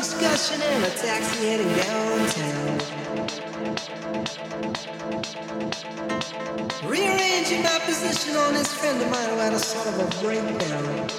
discussion in a taxi heading downtown. Rearranging my position on this friend of mine who had a sort of a breakdown.